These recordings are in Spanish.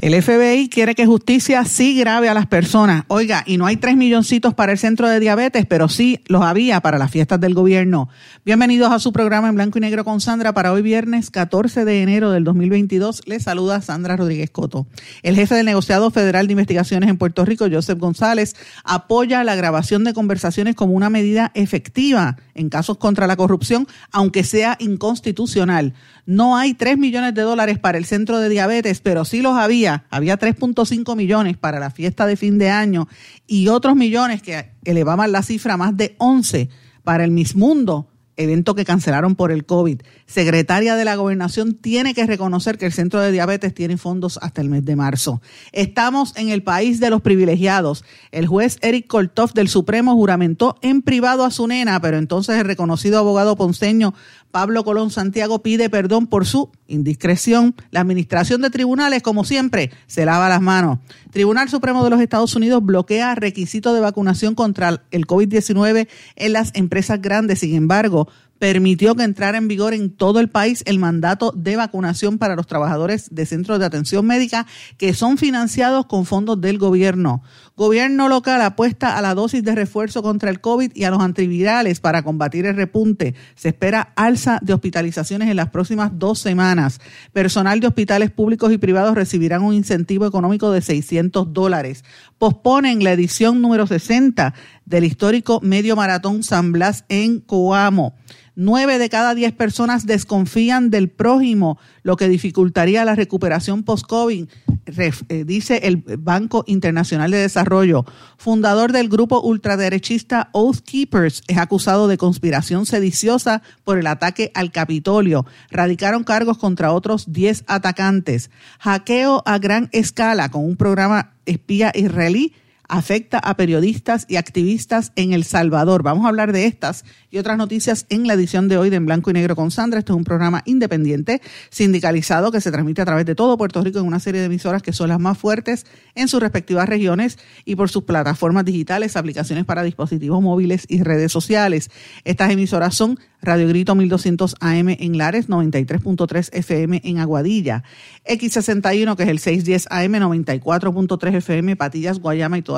El FBI quiere que justicia sí grave a las personas. Oiga, y no hay tres milloncitos para el centro de diabetes, pero sí los había para las fiestas del gobierno. Bienvenidos a su programa en blanco y negro con Sandra para hoy viernes 14 de enero del 2022. Les saluda Sandra Rodríguez Coto. El jefe del negociado federal de investigaciones en Puerto Rico, Joseph González, apoya la grabación de conversaciones como una medida efectiva en casos contra la corrupción, aunque sea inconstitucional. No hay 3 millones de dólares para el centro de diabetes, pero sí los había. Había 3.5 millones para la fiesta de fin de año y otros millones que elevaban la cifra a más de 11 para el Miss Mundo evento que cancelaron por el COVID. Secretaria de la Gobernación tiene que reconocer que el Centro de Diabetes tiene fondos hasta el mes de marzo. Estamos en el país de los privilegiados. El juez Eric Koltov del Supremo juramentó en privado a su nena, pero entonces el reconocido abogado ponceño Pablo Colón Santiago pide perdón por su indiscreción. La administración de tribunales, como siempre, se lava las manos. Tribunal Supremo de los Estados Unidos bloquea requisitos de vacunación contra el COVID-19 en las empresas grandes. Sin embargo, permitió que entrara en vigor en todo el país el mandato de vacunación para los trabajadores de centros de atención médica que son financiados con fondos del gobierno. Gobierno local apuesta a la dosis de refuerzo contra el COVID y a los antivirales para combatir el repunte. Se espera alza de hospitalizaciones en las próximas dos semanas. Personal de hospitales públicos y privados recibirán un incentivo económico de 600 dólares. Posponen la edición número 60 del histórico medio maratón San Blas en Coamo. Nueve de cada diez personas desconfían del prójimo, lo que dificultaría la recuperación post-COVID, eh, dice el Banco Internacional de Desarrollo. Fundador del grupo ultraderechista Oath Keepers, es acusado de conspiración sediciosa por el ataque al Capitolio. Radicaron cargos contra otros diez atacantes. Hackeo a gran escala con un programa espía israelí afecta a periodistas y activistas en El Salvador. Vamos a hablar de estas y otras noticias en la edición de hoy de En Blanco y Negro con Sandra. Esto es un programa independiente, sindicalizado, que se transmite a través de todo Puerto Rico en una serie de emisoras que son las más fuertes en sus respectivas regiones y por sus plataformas digitales, aplicaciones para dispositivos móviles y redes sociales. Estas emisoras son Radio Grito 1200 AM en Lares, 93.3 FM en Aguadilla, X61 que es el 610 AM, 94.3 FM, Patillas, Guayama y toda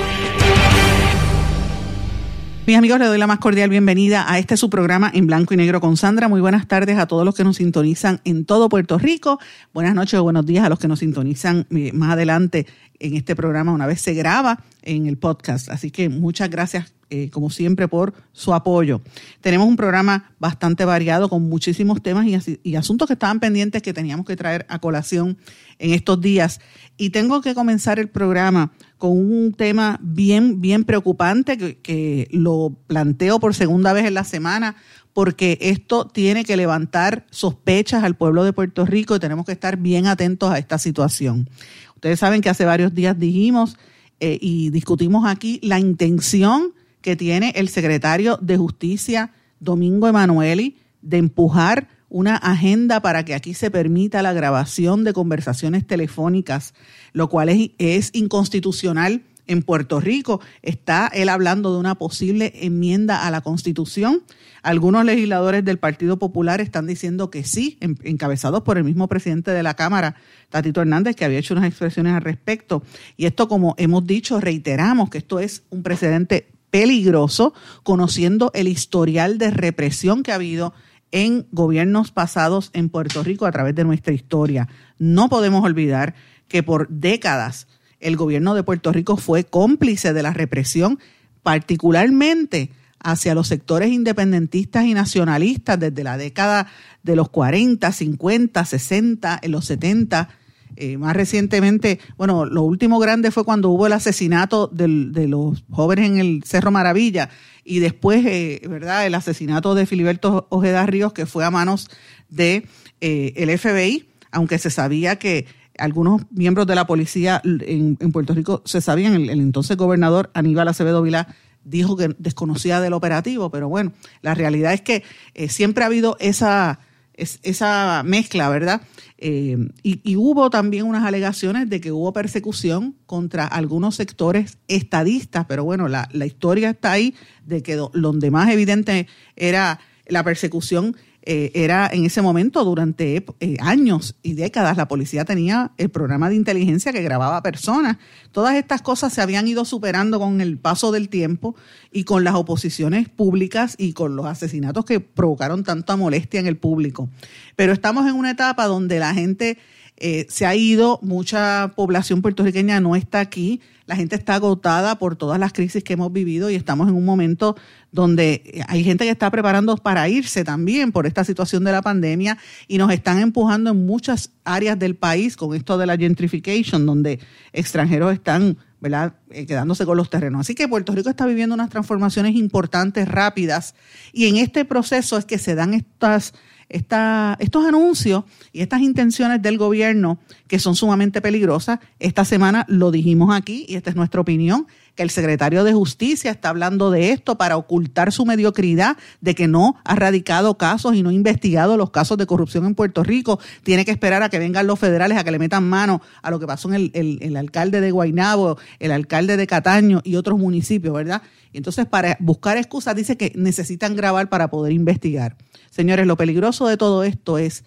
Mis amigos, les doy la más cordial bienvenida a este su programa en blanco y negro con Sandra. Muy buenas tardes a todos los que nos sintonizan en todo Puerto Rico. Buenas noches o buenos días a los que nos sintonizan eh, más adelante en este programa una vez se graba en el podcast. Así que muchas gracias eh, como siempre, por su apoyo. Tenemos un programa bastante variado con muchísimos temas y, y, asuntos que estaban pendientes que teníamos que traer a colación en estos días. Y tengo que comenzar el programa con un tema bien, bien preocupante que, que lo planteo por segunda vez en la semana porque esto tiene que levantar sospechas al pueblo de Puerto Rico y tenemos que estar bien atentos a esta situación. Ustedes saben que hace varios días dijimos eh, y discutimos aquí la intención que tiene el secretario de Justicia, Domingo Emanueli, de empujar una agenda para que aquí se permita la grabación de conversaciones telefónicas, lo cual es, es inconstitucional en Puerto Rico. Está él hablando de una posible enmienda a la Constitución. Algunos legisladores del Partido Popular están diciendo que sí, encabezados por el mismo presidente de la Cámara, Tatito Hernández, que había hecho unas expresiones al respecto. Y esto, como hemos dicho, reiteramos que esto es un precedente peligroso, conociendo el historial de represión que ha habido en gobiernos pasados en Puerto Rico a través de nuestra historia. No podemos olvidar que por décadas el gobierno de Puerto Rico fue cómplice de la represión, particularmente hacia los sectores independentistas y nacionalistas desde la década de los 40, 50, 60, en los 70. Eh, más recientemente, bueno, lo último grande fue cuando hubo el asesinato de los jóvenes en el Cerro Maravilla y después, eh, ¿verdad?, el asesinato de Filiberto Ojeda Ríos, que fue a manos de eh, el FBI, aunque se sabía que algunos miembros de la policía en, Puerto Rico se sabían, el, el entonces gobernador Aníbal Acevedo Vilá dijo que desconocía del operativo, pero bueno, la realidad es que eh, siempre ha habido esa, esa mezcla, ¿verdad? Eh, y, hubo también unas alegaciones de que hubo persecución contra algunos sectores estadistas, pero bueno, la, la historia está ahí de que donde más evidente era la persecución eh, era en ese momento, durante eh, años y décadas, la policía tenía el programa de inteligencia que grababa personas. Todas estas cosas se habían ido superando con el paso del tiempo y con las oposiciones públicas y con los asesinatos que provocaron tanta molestia en el público. Pero estamos en una etapa donde la gente eh, se ha ido, mucha población puertorriqueña no está aquí, la gente está agotada por todas las crisis que hemos vivido y estamos en un momento donde hay gente que está preparando para irse también por esta situación de la pandemia y nos están empujando en muchas áreas del país con esto de la gentrification, donde extranjeros están ¿verdad? Eh, quedándose con los terrenos. Así que Puerto Rico está viviendo unas transformaciones importantes, rápidas, y en este proceso es que se dan estas estos anuncios y estas intenciones del gobierno que son sumamente peligrosas. Esta semana lo dijimos aquí y esta es nuestra opinión, el secretario de Justicia está hablando de esto para ocultar su mediocridad de que no ha radicado casos y no ha investigado los casos de corrupción en Puerto Rico. Tiene que esperar a que vengan los federales a que le metan mano a lo que pasó en el, el alcalde de Guaynabo, el alcalde de Cataño y otros municipios, ¿verdad? Entonces para buscar excusas dice que necesitan grabar para poder investigar. Señores, lo peligroso de todo esto es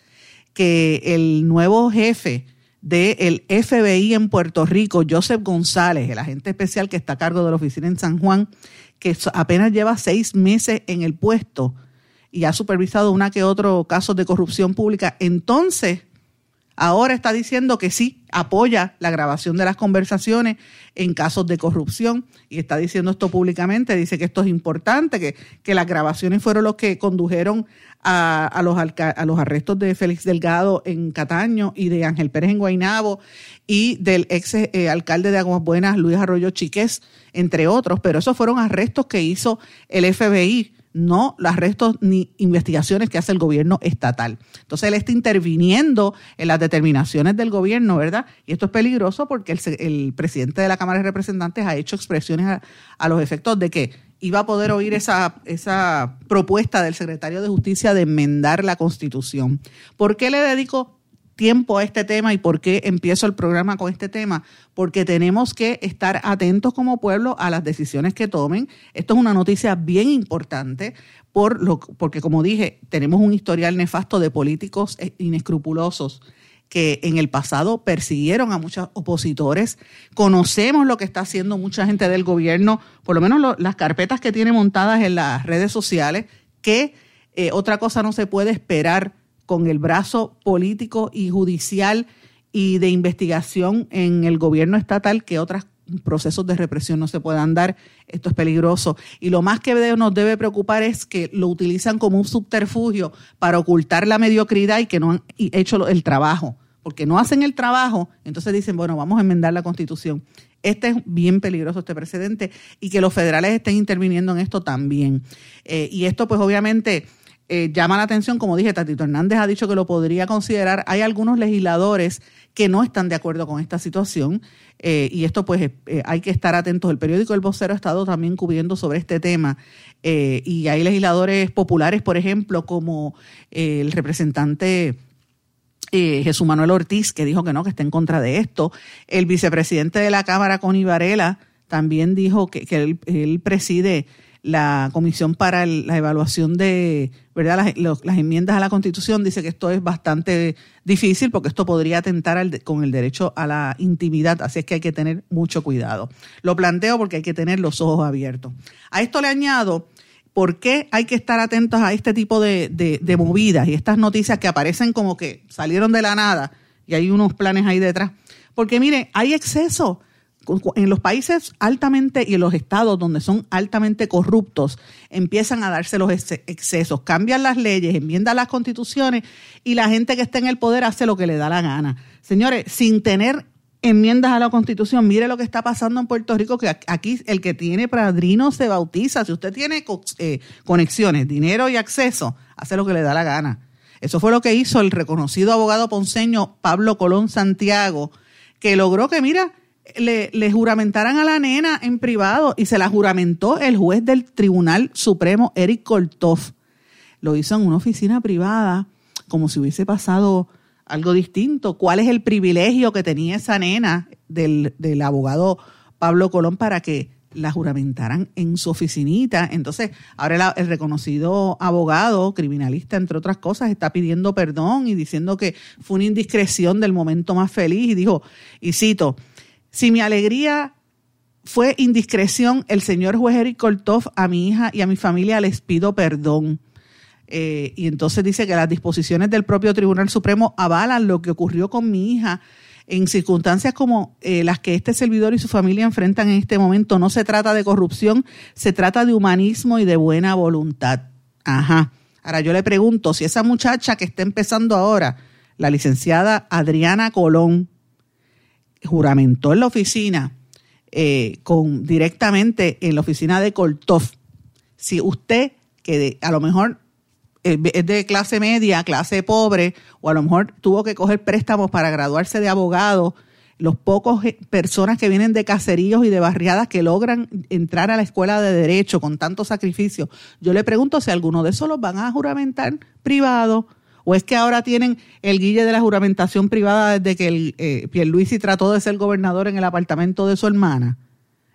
que el nuevo jefe del FBI en Puerto Rico, Joseph González, el agente especial que está a cargo de la oficina en San Juan, que apenas lleva seis meses en el puesto y ha supervisado una que otro caso de corrupción pública, entonces ahora está diciendo que sí, apoya la grabación de las conversaciones en casos de corrupción y está diciendo esto públicamente, dice que esto es importante, que, que las grabaciones fueron los que condujeron a, los, a los arrestos de Félix Delgado en Cataño y de Ángel Pérez en Guainabo y del ex eh, alcalde de Aguas Buenas, Luis Arroyo Chiqués, entre otros, pero esos fueron arrestos que hizo el FBI no los arrestos ni investigaciones que hace el gobierno estatal. Entonces él está interviniendo en las determinaciones del gobierno, ¿verdad? Y esto es peligroso porque el, presidente de la Cámara de Representantes ha hecho expresiones a, los efectos de que iba a poder oír esa, esa propuesta del secretario de Justicia de enmendar la Constitución. ¿Por qué le dedico tiempo a este tema y por qué empiezo el programa con este tema, porque tenemos que estar atentos como pueblo a las decisiones que tomen. Esto es una noticia bien importante por lo, porque, como dije, tenemos un historial nefasto de políticos inescrupulosos que en el pasado persiguieron a muchos opositores. Conocemos lo que está haciendo mucha gente del gobierno, por lo menos las carpetas que tiene montadas en las redes sociales, que eh, otra cosa no se puede esperar con el brazo político y judicial y de investigación en el gobierno estatal que otros procesos de represión no se puedan dar. Esto es peligroso. Y lo más que nos debe preocupar es que lo utilizan como un subterfugio para ocultar la mediocridad y que no han hecho el trabajo. Porque no hacen el trabajo, entonces dicen, bueno, vamos a enmendar la constitución. Este es bien peligroso, este precedente, y que los federales estén interviniendo en esto también. Eh, y esto, pues obviamente, eh, llama la atención, como dije, Tatito Hernández ha dicho que lo podría considerar. Hay algunos legisladores que no están de acuerdo con esta situación eh, y esto pues eh, hay que estar atentos. El periódico El Vocero ha estado también cubriendo sobre este tema y hay legisladores populares, por ejemplo, como el representante Jesús Manuel Ortiz, que dijo que no, que está en contra de esto. El vicepresidente de la Cámara, Connie Varela, también dijo que, que él preside la Comisión para la Evaluación de ¿verdad? Las, enmiendas a la Constitución dice que esto es bastante difícil porque esto podría atentar con el derecho a la intimidad, así es que hay que tener mucho cuidado. Lo planteo porque hay que tener los ojos abiertos. A esto le añado por qué hay que estar atentos a este tipo de, de movidas y estas noticias que aparecen como que salieron de la nada y hay unos planes ahí detrás Porque mire, hay exceso en los países altamente y en los estados donde son altamente corruptos, empiezan a darse los excesos, cambian las leyes, enmiendan las constituciones y la gente que está en el poder hace lo que le da la gana. Señores, sin tener enmiendas a la constitución, mire lo que está pasando en Puerto Rico, que aquí el que tiene padrino se bautiza. Si usted tiene eh, conexiones, dinero y acceso, hace lo que le da la gana. Eso fue lo que hizo el reconocido abogado ponceño Pablo Colón Santiago, que logró que, mira, le, le, juramentaran a la nena en privado y se la juramentó el juez del Tribunal Supremo, Eric Koltov. Lo hizo en una oficina privada, como si hubiese pasado algo distinto. ¿Cuál es el privilegio que tenía esa nena del, del abogado Pablo Colón para que la juramentaran en su oficinita. Entonces, ahora el, reconocido abogado, criminalista, entre otras cosas, está pidiendo perdón y diciendo que fue una indiscreción del momento más feliz y dijo, y cito, si mi alegría fue indiscreción, el señor juez Eric a mi hija y a mi familia les pido perdón. Eh, y entonces dice que las disposiciones del propio Tribunal Supremo avalan lo que ocurrió con mi hija en circunstancias como eh, las que este servidor y su familia enfrentan en este momento. No se trata de corrupción, se trata de humanismo y de buena voluntad. Ajá. Ahora yo le pregunto si esa muchacha que está empezando ahora, la licenciada Adriana Colón, juramentó en la oficina, eh, con, directamente en la oficina de Koltov. Si usted, que a lo mejor eh, es de clase media, clase pobre, o a lo mejor tuvo que coger préstamos para graduarse de abogado, los pocos eh, personas que vienen de caseríos y de barriadas que logran entrar a la escuela de derecho con tanto sacrificio, yo le pregunto si alguno de esos los van a juramentar privado ¿O es que ahora tienen el guille de la juramentación privada desde que el, eh, Pierluisi trató de ser gobernador en el apartamento de su hermana?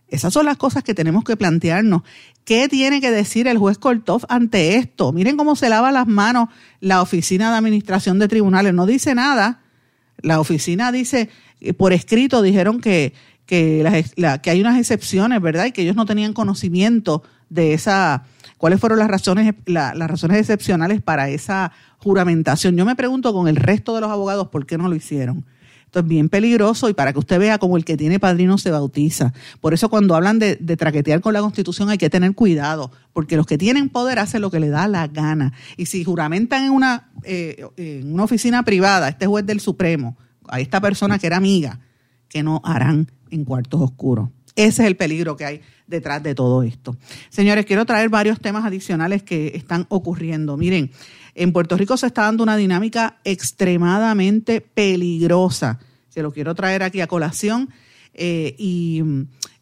Esas son las cosas que tenemos que plantearnos. ¿Qué tiene que decir el juez Kortov ante esto? Miren cómo se lava las manos la Oficina de Administración de Tribunales. No dice nada. La oficina dice, eh, por escrito dijeron que, que, que hay unas excepciones, ¿verdad? Y que ellos no tenían conocimiento de esa, cuáles fueron las razones, las razones excepcionales para esa juramentación. Yo me pregunto con el resto de los abogados por qué no lo hicieron. Esto es bien peligroso y para que usted vea como el que tiene padrino se bautiza. Por eso cuando hablan de, traquetear con la constitución hay que tener cuidado, porque los que tienen poder hacen lo que le da la gana. Y si juramentan en una, eh, en una oficina privada, este juez del Supremo, a esta persona que era amiga, que no harán en cuartos oscuros. Ese es el peligro que hay detrás de todo esto. Señores, quiero traer varios temas adicionales que están ocurriendo. Miren, en Puerto Rico se está dando una dinámica extremadamente peligrosa. Se lo quiero traer aquí a colación eh, y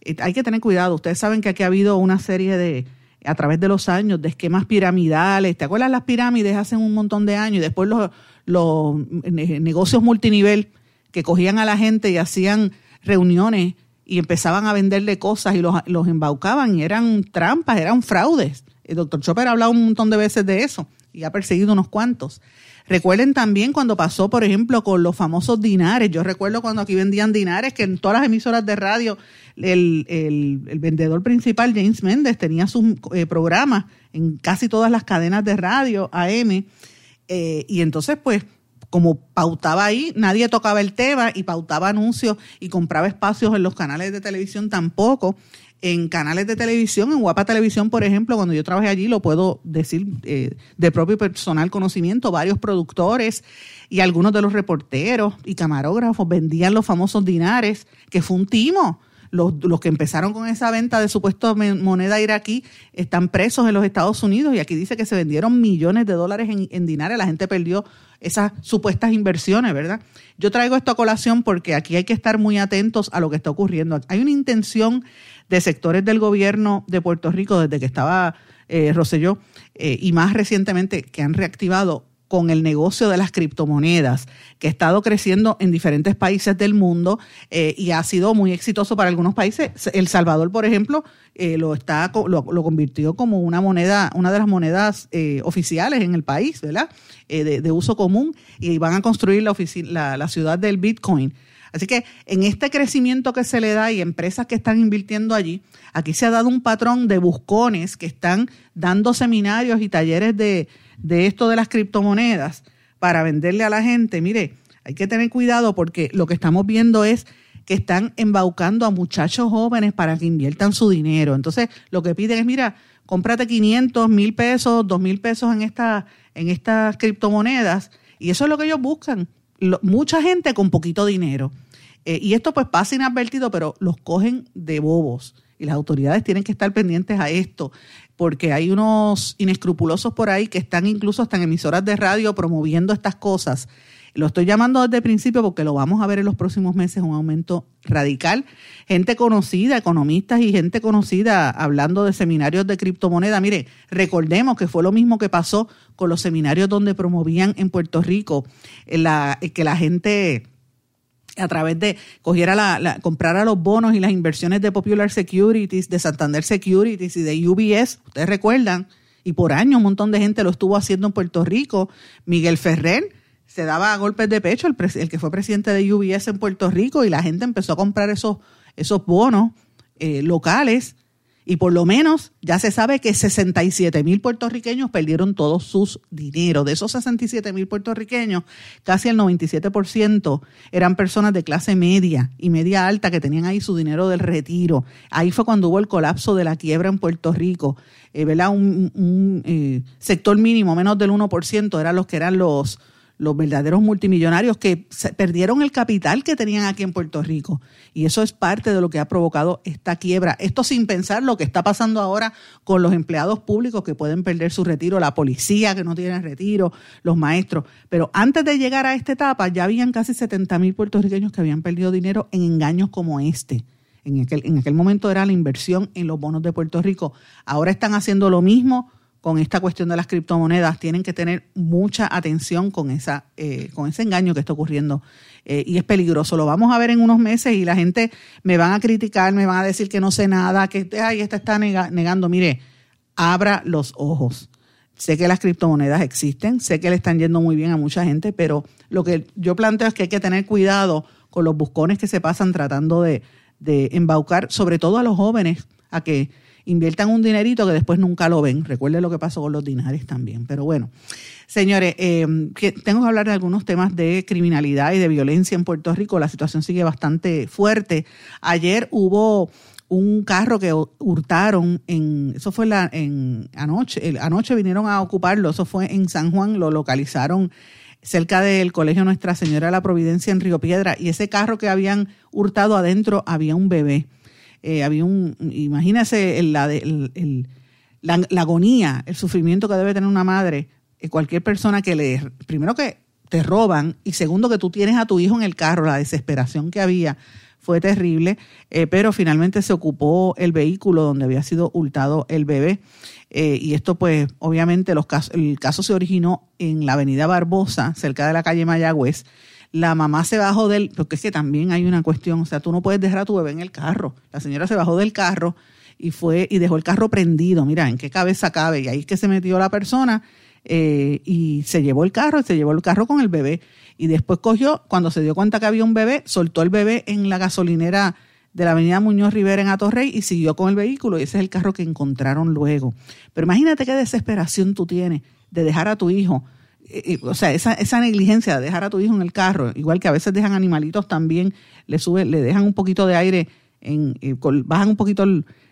eh, hay que tener cuidado. Ustedes saben que aquí ha habido una serie de, a través de los años, de esquemas piramidales. ¿Te acuerdas las pirámides hace un montón de años? Y después los, los negocios multinivel que cogían a la gente y hacían reuniones y empezaban a venderle cosas y los, los embaucaban y eran trampas, eran fraudes. El doctor Chopper ha hablado un montón de veces de eso y ha perseguido unos cuantos. Recuerden también cuando pasó, por ejemplo, con los famosos dinares. Yo recuerdo cuando aquí vendían dinares, que en todas las emisoras de radio el, el, vendedor principal, James Méndez, tenía sus eh, programas en casi todas las cadenas de radio AM. Eh, y entonces, pues, como pautaba ahí, nadie tocaba el tema y pautaba anuncios y compraba espacios en los canales de televisión tampoco. En canales de televisión, en Guapa Televisión, por ejemplo, cuando yo trabajé allí, lo puedo decir eh, de propio personal conocimiento, varios productores y algunos de los reporteros y camarógrafos vendían los famosos dinares, que fue un timo los, que empezaron con esa venta de supuesto moneda iraquí están presos en los Estados Unidos y aquí dice que se vendieron millones de dólares en, en dinares, la gente perdió esas supuestas inversiones, ¿verdad? Yo traigo esto a colación porque aquí hay que estar muy atentos a lo que está ocurriendo. Hay una intención de sectores del gobierno de Puerto Rico desde que estaba eh, Rosselló eh, y más recientemente que han reactivado con el negocio de las criptomonedas, que ha estado creciendo en diferentes países del mundo eh, y ha sido muy exitoso para algunos países. El Salvador, por ejemplo, eh, lo, está, lo, convirtió como una moneda, una de las monedas eh, oficiales en el país, ¿verdad? De, uso común y van a construir la, la, la ciudad del Bitcoin. Así que en este crecimiento que se le da y empresas que están invirtiendo allí, aquí se ha dado un patrón de buscones que están dando seminarios y talleres de, esto de las criptomonedas para venderle a la gente. Mire, Hay que tener cuidado porque lo que estamos viendo es que están embaucando a muchachos jóvenes para que inviertan su dinero. Entonces, lo que piden es, mira, cómprate 500, mil pesos, dos mil pesos en, en estas criptomonedas. Y eso es lo que ellos buscan. Mucha gente con poquito dinero. Eh, y esto pues pasa inadvertido, pero los cogen de bobos. Y las autoridades tienen que estar pendientes a esto, porque hay unos inescrupulosos por ahí que están incluso hasta en emisoras de radio promoviendo estas cosas lo estoy llamando desde el principio porque lo vamos a ver en los próximos meses, un aumento radical. Gente conocida, economistas y gente conocida hablando de seminarios de criptomoneda. Mire, recordemos que fue lo mismo que pasó con los seminarios donde promovían en Puerto Rico la, que la gente a través de cogiera la, comprara los bonos y las inversiones de Popular Securities, de Santander Securities y de UBS, ustedes recuerdan, y por años un montón de gente lo estuvo haciendo en Puerto Rico. Miguel Ferrer se daba golpes de pecho el, el, que fue presidente de UBS en Puerto Rico y la gente empezó a comprar esos, esos bonos eh, locales y por lo menos ya se sabe que 67 mil puertorriqueños perdieron todos sus dinero. De esos 67 mil puertorriqueños, casi el 97% eran personas de clase media y media alta que tenían ahí su dinero del retiro. Ahí fue cuando hubo el colapso de la quiebra en Puerto Rico. Eh, ¿verdad? Un, eh, sector mínimo, menos del 1%, eran los que eran los los verdaderos multimillonarios que perdieron el capital que tenían aquí en Puerto Rico. Y eso es parte de lo que ha provocado esta quiebra. Esto sin pensar lo que está pasando ahora con los empleados públicos que pueden perder su retiro, la policía que no tiene retiro, los maestros. Pero antes de llegar a esta etapa ya habían casi 70 mil puertorriqueños que habían perdido dinero en engaños como este. En aquel, en aquel momento era la inversión en los bonos de Puerto Rico. Ahora están haciendo lo mismo con esta cuestión de las criptomonedas, tienen que tener mucha atención con, esa, eh, con ese engaño que está ocurriendo eh, y es peligroso. Lo vamos a ver en unos meses y la gente me van a criticar, me van a decir que no sé nada, que ay, esta está negando. Mire, abra los ojos. Sé que las criptomonedas existen, sé que le están yendo muy bien a mucha gente, pero lo que yo planteo es que hay que tener cuidado con los buscones que se pasan tratando de, de embaucar, sobre todo a los jóvenes, a que inviertan un dinerito que después nunca lo ven. Recuerde lo que pasó con los dinares también. Pero bueno, señores, eh, tengo que hablar de algunos temas de criminalidad y de violencia en Puerto Rico. La situación sigue bastante fuerte. Ayer hubo un carro que hurtaron en eso fue la en anoche anoche vinieron a ocuparlo eso fue en San Juan lo localizaron cerca del colegio Nuestra Señora de la Providencia en Río Piedra y ese carro que habían hurtado adentro había un bebé eh, había un, imagínese la, la, agonía, el sufrimiento que debe tener una madre, eh, cualquier persona que le, primero que te roban y segundo que tú tienes a tu hijo en el carro, la desesperación que había fue terrible, eh, pero finalmente se ocupó el vehículo donde había sido hurtado el bebé. y esto pues obviamente los casos, el caso se originó en la avenida Barbosa, cerca de la calle Mayagüez, la mamá se bajó del, porque es que también hay una cuestión, o sea, tú no puedes dejar a tu bebé en el carro. La señora se bajó del carro y fue y dejó el carro prendido. Mira, ¿en qué cabeza cabe? Y ahí es que se metió la persona eh, y se llevó el carro, se llevó el carro con el bebé. Y después cogió, cuando se dio cuenta que había un bebé, soltó el bebé en la gasolinera de la avenida Muñoz Rivera en Atorrey y siguió con el vehículo. Y ese es el carro que encontraron luego. Pero imagínate qué desesperación tú tienes de dejar a tu hijo o sea, esa, esa negligencia de dejar a tu hijo en el carro, igual que a veces dejan animalitos también, le sube, le dejan un poquito de aire, en, eh, bajan un poquito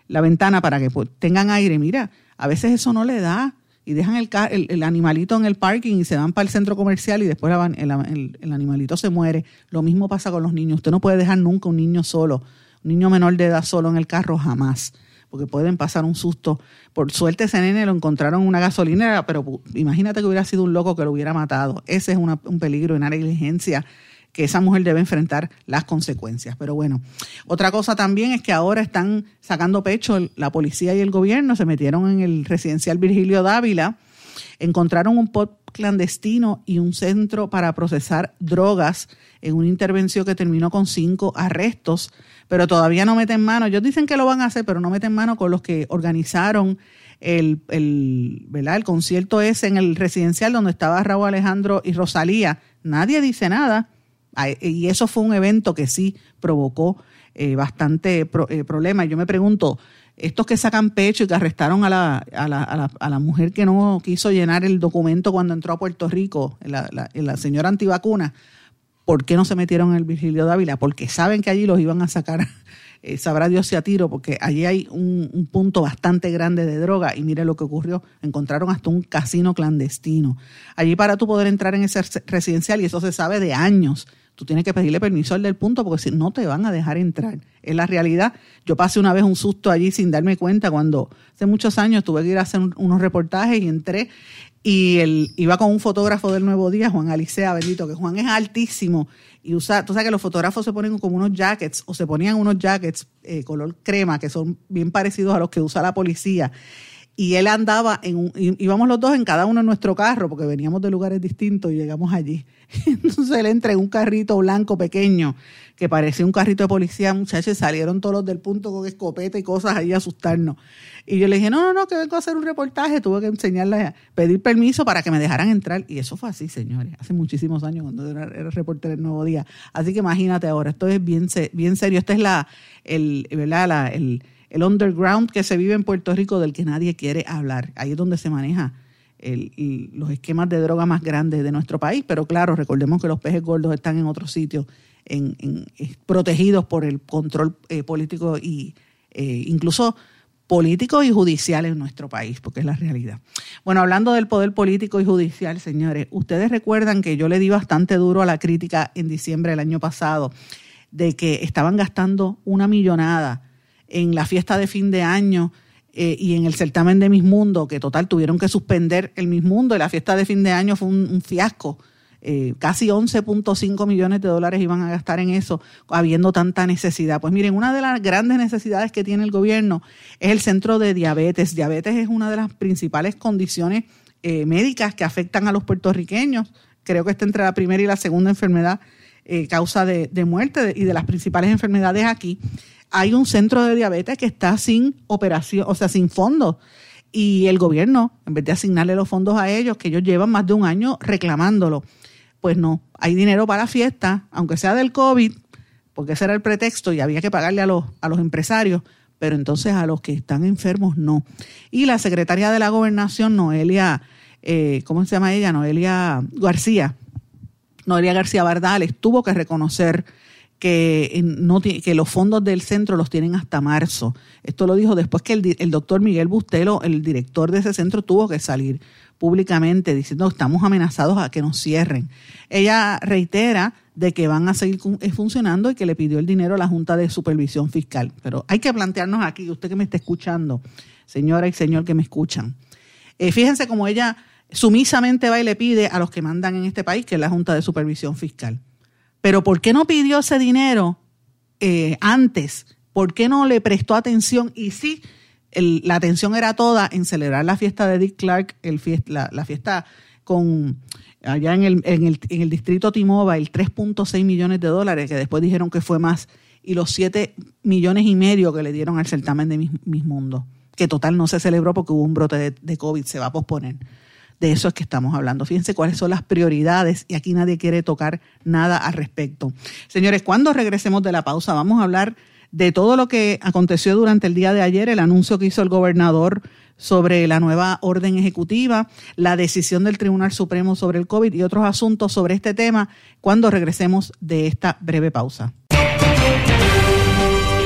la ventana para que pues, tengan aire. Mira, a veces eso no le da y dejan el, el, animalito en el parking y se van para el centro comercial y después el, el, animalito se muere. Lo mismo pasa con los niños. Usted no puede dejar nunca un niño solo, un niño menor de edad solo en el carro, jamás porque pueden pasar un susto. Por suerte ese nene lo encontraron en una gasolinera, pero imagínate que hubiera sido un loco que lo hubiera matado. Ese es un peligro y una negligencia que esa mujer debe enfrentar las consecuencias. Pero bueno, otra cosa también es que ahora están sacando pecho la policía y el gobierno, se metieron en el residencial Virgilio Dávila, encontraron un pot clandestino y un centro para procesar drogas en una intervención que terminó con cinco arrestos pero todavía no meten mano. Ellos dicen que lo van a hacer, pero no meten mano con los que organizaron el, el, ¿verdad? el concierto ese en el residencial donde estaba Raúl Alejandro y Rosalía. Nadie dice nada. Y eso fue un evento que sí provocó eh, bastante eh, problema. Yo me pregunto, estos que sacan pecho y que arrestaron a la, a la, a la, a la mujer que no quiso llenar el documento cuando entró a Puerto Rico, la, la señora antivacuna, ¿Por qué no se metieron en el Virgilio Dávila? Porque saben que allí los iban a sacar, eh, sabrá Dios si a tiro, porque allí hay un, un, punto bastante grande de droga y mire lo que ocurrió, encontraron hasta un casino clandestino. Allí para tú poder entrar en ese residencial, y eso se sabe de años, tú tienes que pedirle permiso al del punto porque si no te van a dejar entrar. Es la realidad. Yo pasé una vez un susto allí sin darme cuenta cuando hace muchos años tuve que ir a hacer unos reportajes y entré y él iba con un fotógrafo del Nuevo Día, Juan Alicea, bendito, que Juan es altísimo y usa, tú sabes que los fotógrafos se ponen como unos jackets o se ponían unos jackets eh, color crema que son bien parecidos a los que usa la policía y él andaba en un, íbamos los dos en cada uno en nuestro carro porque veníamos de lugares distintos y llegamos allí. Entonces él entra en un carrito blanco pequeño que parecía un carrito de policía, muchachos, salieron todos los del punto con escopeta y cosas ahí a asustarnos. Y yo le dije, no, no, no, que vengo a hacer un reportaje, tuve que enseñarle, pedir permiso para que me dejaran entrar. Y eso fue así, señores, hace muchísimos años cuando era, era reportero del Nuevo Día. Así que imagínate ahora, esto es bien, bien serio, esta es la, ¿verdad? La, el, el underground que se vive en Puerto Rico del que nadie quiere hablar. Ahí es donde se maneja los esquemas de droga más grandes de nuestro país, pero claro, recordemos que los peces gordos están en otros sitios, en, protegidos por el control eh, político y eh, incluso político y judicial en nuestro país, porque es la realidad. Bueno, hablando del poder político y judicial, señores, ustedes recuerdan que yo le di bastante duro a la crítica en diciembre del año pasado de que estaban gastando una millonada en la fiesta de fin de año eh, y en el certamen de Miss Mundo, que total tuvieron que suspender el Miss Mundo y la fiesta de fin de año fue un, fiasco. Eh, casi 11.5 millones de dólares iban a gastar en eso, habiendo tanta necesidad. Pues miren, una de las grandes necesidades que tiene el gobierno es el centro de diabetes. Diabetes es una de las principales condiciones eh, médicas que afectan a los puertorriqueños. Creo que está entre la primera y la segunda enfermedad causa de, de muerte y de las principales enfermedades aquí hay un centro de diabetes que está sin operación, o sea, sin fondos. Y el gobierno, en vez de asignarle los fondos a ellos, que ellos llevan más de un año reclamándolo, pues no, hay dinero para fiesta, aunque sea del COVID, porque ese era el pretexto y había que pagarle a los, a los empresarios, pero entonces a los que están enfermos no. Y la secretaria de la gobernación, Noelia, eh, ¿cómo se llama ella? Noelia García, Noelia García Bardales, tuvo que reconocer que, los fondos del centro los tienen hasta marzo. Esto lo dijo después que el, doctor Miguel Bustelo, el director de ese centro, tuvo que salir públicamente diciendo estamos amenazados a que nos cierren. Ella reitera de que van a seguir eh, funcionando y que le pidió el dinero a la Junta de Supervisión Fiscal. Pero hay que plantearnos aquí, usted que me está escuchando, señora y señor que me escuchan, eh, fíjense cómo ella sumisamente va y le pide a los que mandan en este país, que es la Junta de Supervisión Fiscal. Pero ¿por qué no pidió ese dinero eh, antes? ¿Por qué no le prestó atención? Y sí, la atención era toda en celebrar la fiesta de Dick Clark, el la, fiesta con allá en el, en el, en el distrito T-Mobile, 3.6 millones de dólares, que después dijeron que fue más, y los 7 millones y medio que le dieron al certamen de Mis, Mundo, que total no se celebró porque hubo un brote de COVID, se va a posponer. De eso es que estamos hablando. Fíjense cuáles son las prioridades y aquí nadie quiere tocar nada al respecto. Señores, cuando regresemos de la pausa vamos a hablar de todo lo que aconteció durante el día de ayer, el anuncio que hizo el gobernador sobre la nueva orden ejecutiva, la decisión del Tribunal Supremo sobre el COVID y otros asuntos sobre este tema cuando regresemos de esta breve pausa.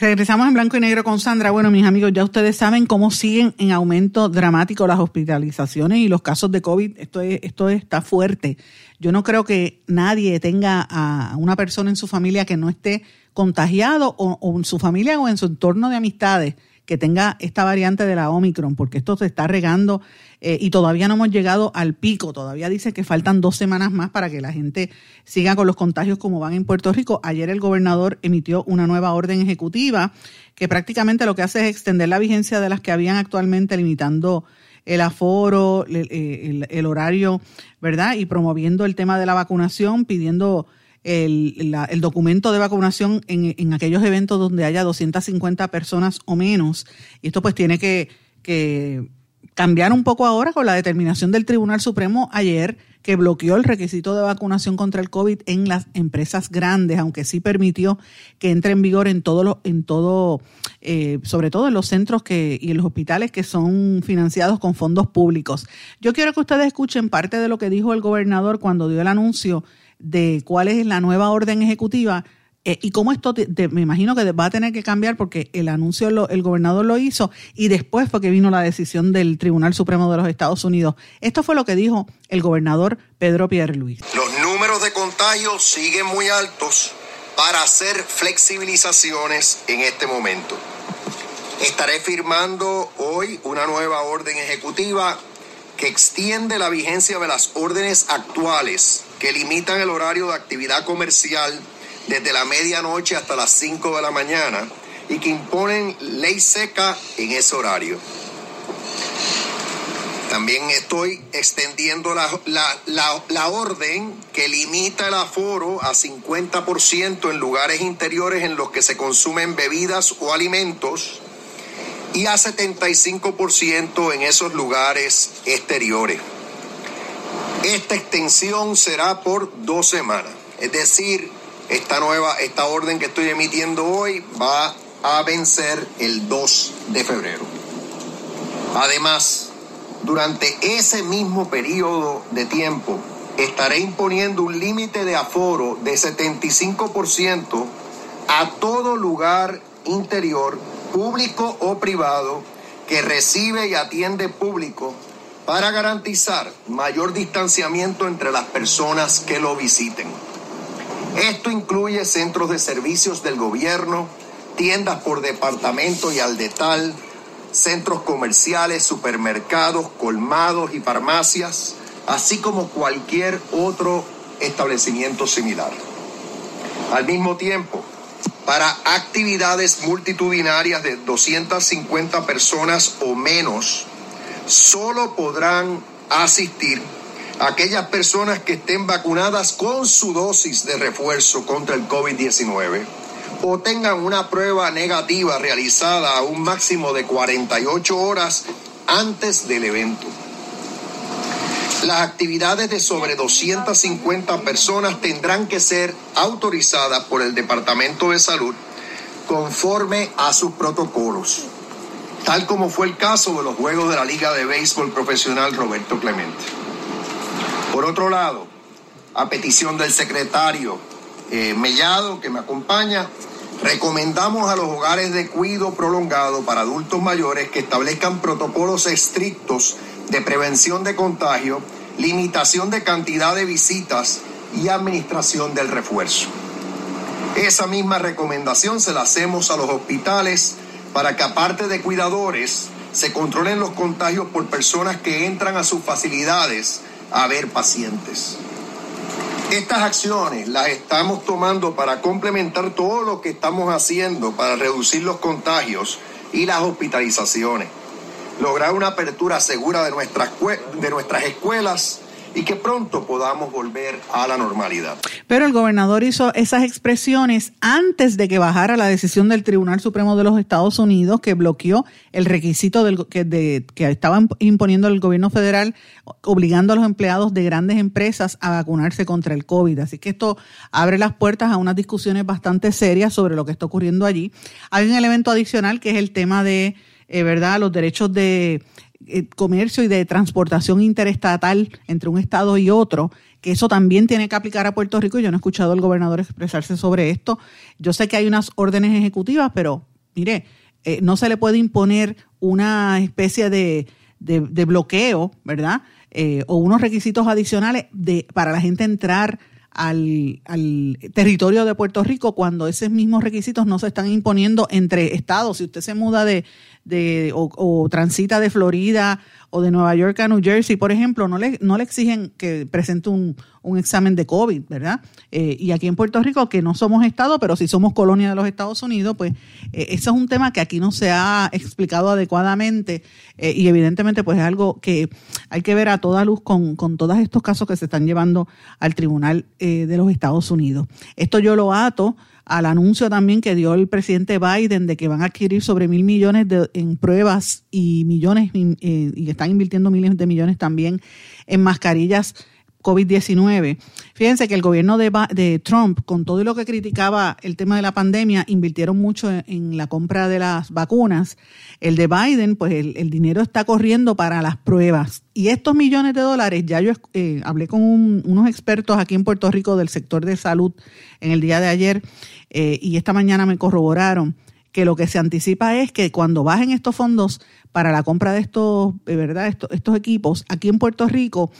Regresamos en blanco y negro con Sandra. Bueno, mis amigos, ya ustedes saben cómo siguen en aumento dramático las hospitalizaciones y los casos de COVID. Esto, esto está fuerte. Yo no creo que nadie tenga a una persona en su familia que no esté contagiado o, o en su familia o en su entorno de amistades que tenga esta variante de la Omicron, porque esto se está regando eh, y todavía no hemos llegado al pico. Todavía dice que faltan dos semanas más para que la gente siga con los contagios como van en Puerto Rico. Ayer el gobernador emitió una nueva orden ejecutiva que prácticamente lo que hace es extender la vigencia de las que habían actualmente limitando el aforo, el, el horario, ¿verdad? Y promoviendo el tema de la vacunación, pidiendo el, documento de vacunación en, en, aquellos eventos donde haya 250 personas o menos. Y esto pues tiene que, que cambiar un poco ahora con la determinación del Tribunal Supremo ayer que bloqueó el requisito de vacunación contra el COVID en las empresas grandes, aunque sí permitió que entre en vigor en todo, lo, en todo eh, sobre todo en los centros que, y en los hospitales que son financiados con fondos públicos. Yo quiero que ustedes escuchen parte de lo que dijo el gobernador cuando dio el anuncio de cuál es la nueva orden ejecutiva eh, y cómo esto, me imagino que va a tener que cambiar porque el anuncio el gobernador lo hizo y después fue que vino la decisión del Tribunal Supremo de los Estados Unidos. Esto fue lo que dijo el gobernador Pedro Pierluis. Los números de contagios siguen muy altos para hacer flexibilizaciones en este momento. Estaré firmando hoy una nueva orden ejecutiva que extiende la vigencia de las órdenes actuales que limitan el horario de actividad comercial desde la medianoche hasta las 5 de la mañana y que imponen ley seca en ese horario. También estoy extendiendo la, la, orden que limita el aforo a 50% en lugares interiores en los que se consumen bebidas o alimentos y a 75% en esos lugares exteriores. Esta extensión será por dos semanas, es decir, esta nueva, esta orden que estoy emitiendo hoy va a vencer el 2 de febrero. Además, durante ese mismo periodo de tiempo, estaré imponiendo un límite de aforo de 75% a todo lugar interior, público o privado, que recibe y atiende público para garantizar mayor distanciamiento entre las personas que lo visiten. Esto incluye centros de servicios del gobierno, tiendas por departamento y al detal, centros comerciales, supermercados, colmados y farmacias, así como cualquier otro establecimiento similar. Al mismo tiempo, para actividades multitudinarias de 250 personas o menos, solo podrán asistir aquellas personas que estén vacunadas con su dosis de refuerzo contra el COVID-19 o tengan una prueba negativa realizada a un máximo de 48 horas antes del evento. Las actividades de sobre 250 personas tendrán que ser autorizadas por el Departamento de Salud conforme a sus protocolos, tal como fue el caso de los Juegos de la Liga de Béisbol Profesional Roberto Clemente. Por otro lado, a petición del secretario eh, Mellado, que me acompaña, recomendamos a los hogares de cuido prolongado para adultos mayores que establezcan protocolos estrictos de prevención de contagio, limitación de cantidad de visitas y administración del refuerzo. Esa misma recomendación se la hacemos a los hospitales para que aparte de cuidadores, se controlen los contagios por personas que entran a sus facilidades a ver pacientes. Estas acciones las estamos tomando para complementar todo lo que estamos haciendo para reducir los contagios y las hospitalizaciones, lograr una apertura segura de nuestras, de nuestras escuelas y que pronto podamos volver a la normalidad. Pero el gobernador hizo esas expresiones antes de que bajara la decisión del Tribunal Supremo de los Estados Unidos que bloqueó el requisito del, que, que estaba imponiendo el gobierno federal obligando a los empleados de grandes empresas a vacunarse contra el COVID. Así que esto abre las puertas a unas discusiones bastante serias sobre lo que está ocurriendo allí. Hay un elemento adicional que es el tema de, eh, ¿verdad?, los derechos de comercio y de transportación interestatal entre un estado y otro, que eso también tiene que aplicar a Puerto Rico. Yo no he escuchado al gobernador expresarse sobre esto. Yo sé que hay unas órdenes ejecutivas, pero mire, eh, no se le puede imponer una especie de, de, bloqueo, ¿verdad? Eh, o unos requisitos adicionales de, para la gente entrar al, al, territorio de Puerto Rico cuando esos mismos requisitos no se están imponiendo entre estados. Si usted se muda de, de o, transita de Florida o de Nueva York a New Jersey, por ejemplo, no le, no le exigen que presente un, un examen de COVID, ¿verdad? Eh, y aquí en Puerto Rico, que no somos Estado, pero sí somos colonia de los Estados Unidos, pues eh, eso es un tema que aquí no se ha explicado adecuadamente eh, y evidentemente pues es algo que hay que ver a toda luz con, con todos estos casos que se están llevando al Tribunal de los Estados Unidos. Esto yo lo ato al anuncio también que dio el presidente Biden de que van a adquirir sobre mil millones de, en pruebas y millones, y están invirtiendo miles de millones también en mascarillas COVID-19. Fíjense que el gobierno de, Trump, con todo lo que criticaba el tema de la pandemia, invirtieron mucho en, la compra de las vacunas. El de Biden, pues el, dinero está corriendo para las pruebas. Y estos millones de dólares, ya yo eh, hablé con unos expertos aquí en Puerto Rico del sector de salud en el día de ayer eh, y esta mañana me corroboraron que lo que se anticipa es que cuando bajen estos fondos para la compra de estos, ¿verdad? Estos equipos aquí en Puerto Rico,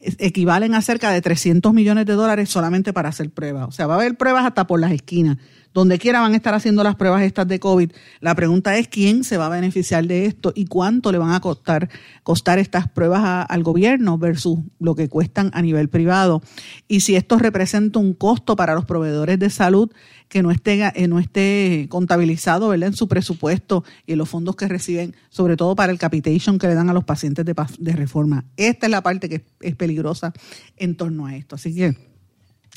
equivalen a cerca de 300 millones de dólares solamente para hacer pruebas. O sea, va a haber pruebas hasta por las esquinas. Donde quiera van a estar haciendo las pruebas estas de COVID. La pregunta es quién se va a beneficiar de esto y cuánto le van a costar, costar estas pruebas al gobierno versus lo que cuestan a nivel privado. Y si esto representa un costo para los proveedores de salud que no esté, eh, no esté contabilizado ¿verdad? en su presupuesto y en los fondos que reciben, sobre todo para el capitation que le dan a los pacientes de, de reforma. Esta es la parte que es peligrosa en torno a esto. Así que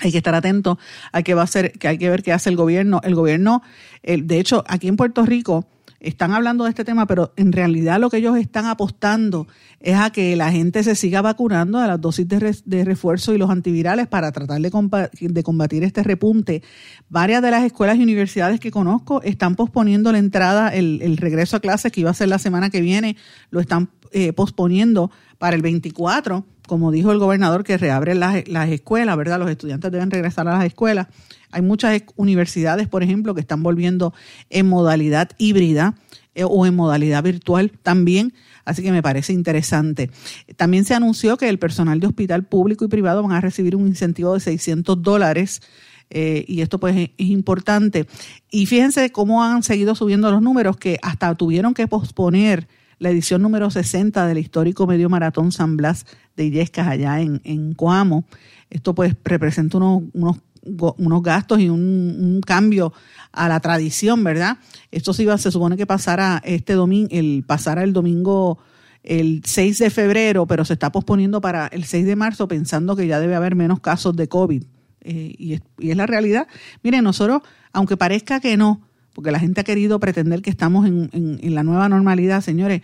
hay que estar atento a qué va a hacer, que hay que ver qué hace el gobierno. El gobierno, de hecho, aquí en Puerto Rico, están hablando de este tema, pero en realidad lo que ellos están apostando es a que la gente se siga vacunando a las dosis de, refuerzo y los antivirales para tratar de, combatir este repunte. Varias de las escuelas y universidades que conozco están posponiendo la entrada, el, regreso a clases que iba a ser la semana que viene, lo están eh, posponiendo para el 24, como dijo el gobernador, que reabre las, las escuelas, ¿verdad? Los estudiantes deben regresar a las escuelas. Hay muchas universidades, por ejemplo, que están volviendo en modalidad híbrida eh, o en modalidad virtual también. Así que me parece interesante. También se anunció que el personal de hospital público y privado van a recibir un incentivo de 600 dólares. Eh, y esto pues es, importante. Y fíjense cómo han seguido subiendo los números que hasta tuvieron que posponer la edición número 60 del histórico medio maratón San Blas de Illescas allá en, Coamo. Esto pues representa unos unos gastos y un, cambio a la tradición, ¿verdad? Esto se, iba, se supone que pasara este domingo, el pasara el domingo el 6 de febrero, pero se está posponiendo para el 6 de marzo pensando que ya debe haber menos casos de COVID. Eh, y, es, y, es, la realidad. Miren, nosotros, aunque parezca que no, porque la gente ha querido pretender que estamos en la nueva normalidad, señores,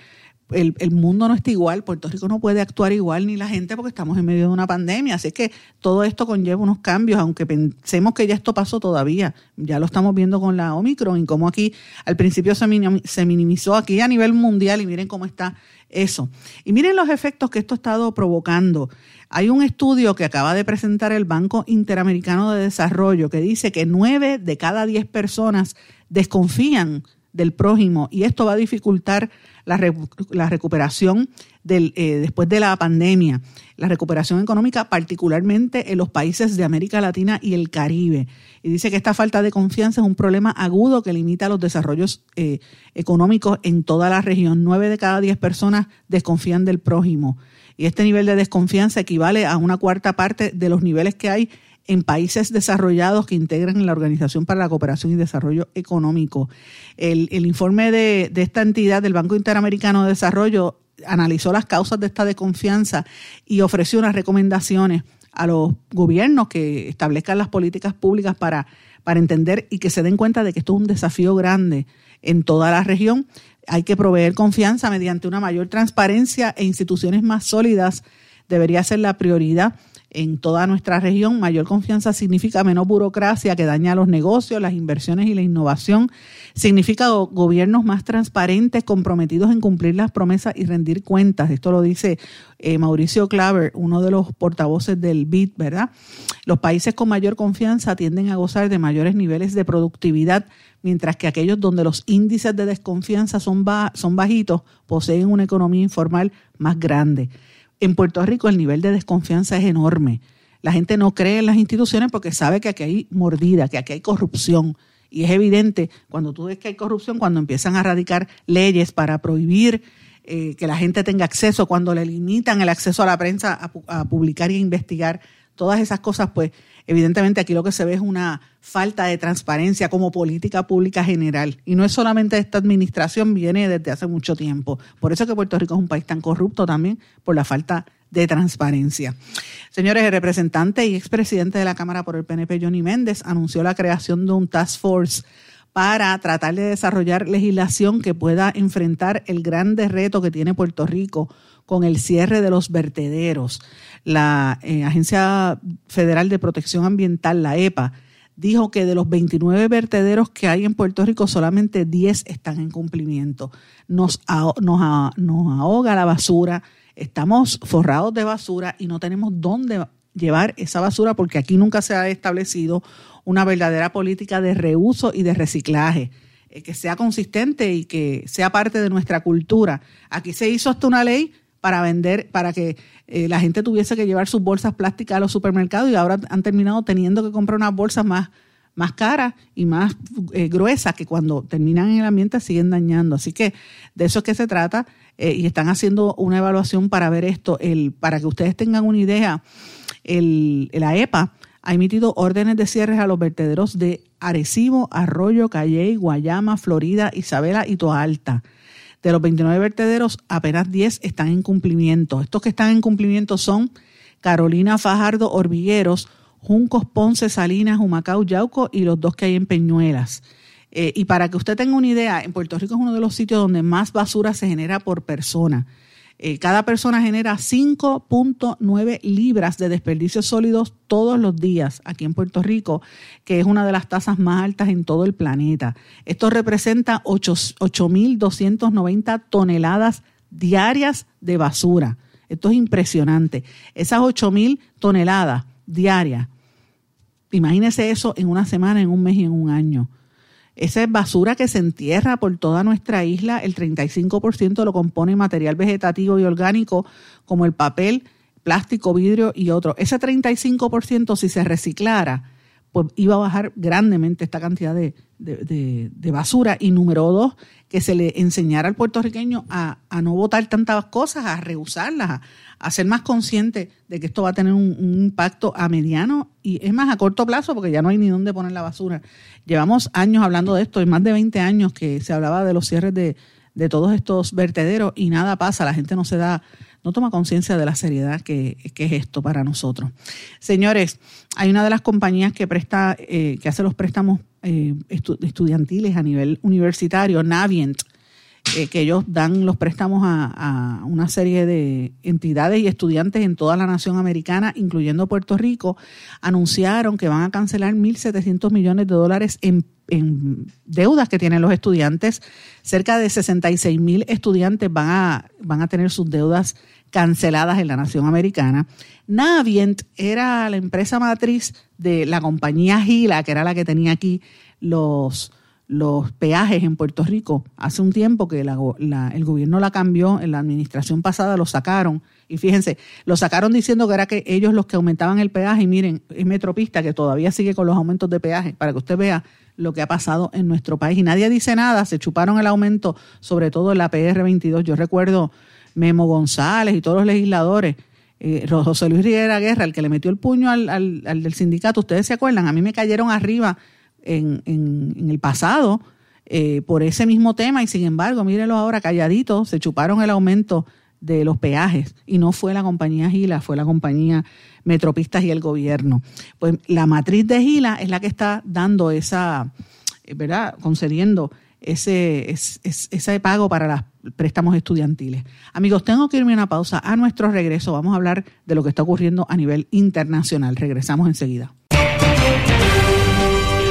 el, mundo no está igual, Puerto Rico no puede actuar igual ni la gente porque estamos en medio de una pandemia, así que todo esto conlleva unos cambios, aunque pensemos que ya esto pasó todavía, ya lo estamos viendo con la Omicron y como aquí al principio se, se minimizó aquí a nivel mundial y miren cómo está eso. Y miren los efectos que esto ha estado provocando. Hay un estudio que acaba de presentar el Banco Interamericano de Desarrollo que dice que nueve de cada diez personas desconfían del prójimo y esto va a dificultar la, recuperación eh, después de la pandemia, la recuperación económica particularmente en los países de América Latina y el Caribe. Y dice que esta falta de confianza es un problema agudo que limita los desarrollos eh, económicos en toda la región. Nueve de cada diez personas desconfían del prójimo. Y este nivel de desconfianza equivale a una cuarta parte de los niveles que hay en países desarrollados que integran la Organización para la Cooperación y Desarrollo Económico. El, informe de, de esta entidad del Banco Interamericano de Desarrollo analizó las causas de esta desconfianza y ofreció unas recomendaciones a los gobiernos que establezcan las políticas públicas para, para entender y que se den cuenta de que esto es un desafío grande en toda la región. Hay que proveer confianza mediante una mayor transparencia e instituciones más sólidas. Debería ser la prioridad en toda nuestra región. Mayor confianza significa menos burocracia que daña los negocios, las inversiones y la innovación. Significa gobiernos más transparentes, comprometidos en cumplir las promesas y rendir cuentas. Esto lo dice eh, Mauricio Claver, uno de los portavoces del BID, ¿verdad? Los países con mayor confianza tienden a gozar de mayores niveles de productividad, mientras que aquellos donde los índices de desconfianza son, son bajitos poseen una economía informal más grande. En Puerto Rico el nivel de desconfianza es enorme. La gente no cree en las instituciones porque sabe que aquí hay mordida, que aquí hay corrupción. Y es evidente cuando tú ves que hay corrupción, cuando empiezan a radicar leyes para prohibir eh, que la gente tenga acceso, cuando le limitan el acceso a la prensa a, a publicar e investigar, todas esas cosas, pues evidentemente aquí lo que se ve es una falta de transparencia como política pública general. Y no es solamente esta administración, viene desde hace mucho tiempo. Por eso que Puerto Rico es un país tan corrupto también, por la falta de transparencia. Señores, el representante y expresidente de la Cámara por el PNP, Johnny Méndez, anunció la creación de un task force para tratar de desarrollar legislación que pueda enfrentar el grande reto que tiene Puerto Rico con el cierre de los vertederos. La eh, Agencia Federal de Protección Ambiental, la EPA, dijo que de los 29 vertederos que hay en Puerto Rico, solamente 10 están en cumplimiento. Nos, nos, ahoga la basura, estamos forrados de basura y no tenemos dónde llevar esa basura porque aquí nunca se ha establecido una verdadera política de reuso y de reciclaje eh, que sea consistente y que sea parte de nuestra cultura. Aquí se hizo hasta una ley para vender, para que eh, la gente tuviese que llevar sus bolsas plásticas a los supermercados y ahora han terminado teniendo que comprar unas bolsas más, más caras y más eh, gruesas que cuando terminan en el ambiente siguen dañando. Así que de eso es que se trata eh, y están haciendo una evaluación para ver esto, el, para que ustedes tengan una idea, el, la EPA ha emitido órdenes de cierre a los vertederos de Arecibo, Arroyo, Calley, Guayama, Florida, Isabela y Toa Alta. De los 29 vertederos, apenas 10 están en cumplimiento. Estos que están en cumplimiento son Carolina Fajardo Hormigueros, Juncos Ponce, Salinas, Humacao, Yauco y los dos que hay en Peñuelas. Eh, y para que usted tenga una idea, en Puerto Rico es uno de los sitios donde más basura se genera por persona. Eh, cada persona genera 5.9 libras de desperdicios sólidos todos los días aquí en Puerto Rico, que es una de las tasas más altas en todo el planeta. Esto representa 8.290 toneladas diarias de basura. Esto es impresionante. Esas 8.000 toneladas diarias, imagínese eso en una semana, en un mes y en un año. Esa es basura que se entierra por toda nuestra isla. El 35% lo compone material vegetativo y orgánico como el papel, plástico, vidrio y otro. Ese 35% si se reciclara, pues iba a bajar grandemente esta cantidad de, basura. Y número dos, que se le enseñara al puertorriqueño a, no botar tantas cosas, a reusarlas, a, ser más consciente de que esto va a tener un, impacto a mediano y es más a corto plazo porque ya no hay ni dónde poner la basura. Llevamos años hablando de esto, y más de 20 años que se hablaba de los cierres de, de todos estos vertederos y nada pasa, la gente no se da no toma conciencia de la seriedad que, es esto para nosotros. Señores, hay una de las compañías que presta, eh, que hace los préstamos eh, estudiantiles a nivel universitario, Navient, eh, que ellos dan los préstamos a, una serie de entidades y estudiantes en toda la nación americana, incluyendo Puerto Rico, anunciaron que van a cancelar 1.700 millones de dólares en, en, deudas que tienen los estudiantes. Cerca de 66 mil estudiantes van a, van a tener sus deudas canceladas en la nación americana. Navient era la empresa matriz de la compañía Gila, que era la que tenía aquí los, los peajes en Puerto Rico. Hace un tiempo que el gobierno la cambió, en la administración pasada lo sacaron. Y fíjense, lo sacaron diciendo que era que ellos los que aumentaban el peaje. Y miren, es Metropista que todavía sigue con los aumentos de peaje, para que usted vea lo que ha pasado en nuestro país. Y nadie dice nada, se chuparon el aumento, sobre todo en la PR22. Yo recuerdo Memo González y todos los legisladores, eh, José Luis Rivera Guerra, el que le metió el puño al, al, del sindicato, ustedes se acuerdan, a mí me cayeron arriba en, en, el pasado eh, por ese mismo tema y sin embargo, mírenlo ahora calladitos, se chuparon el aumento de los peajes y no fue la compañía Gila, fue la compañía Metropistas y el gobierno. Pues la matriz de Gila es la que está dando esa, eh, ¿verdad? Concediendo ese, ese pago para los préstamos estudiantiles. Amigos, tengo que irme a una pausa. A nuestro regreso vamos a hablar de lo que está ocurriendo a nivel internacional. Regresamos enseguida.